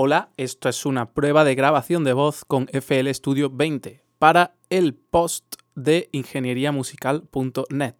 Hola, esto es una prueba de grabación de voz con FL Studio 20 para el post de ingenieriamusical.net.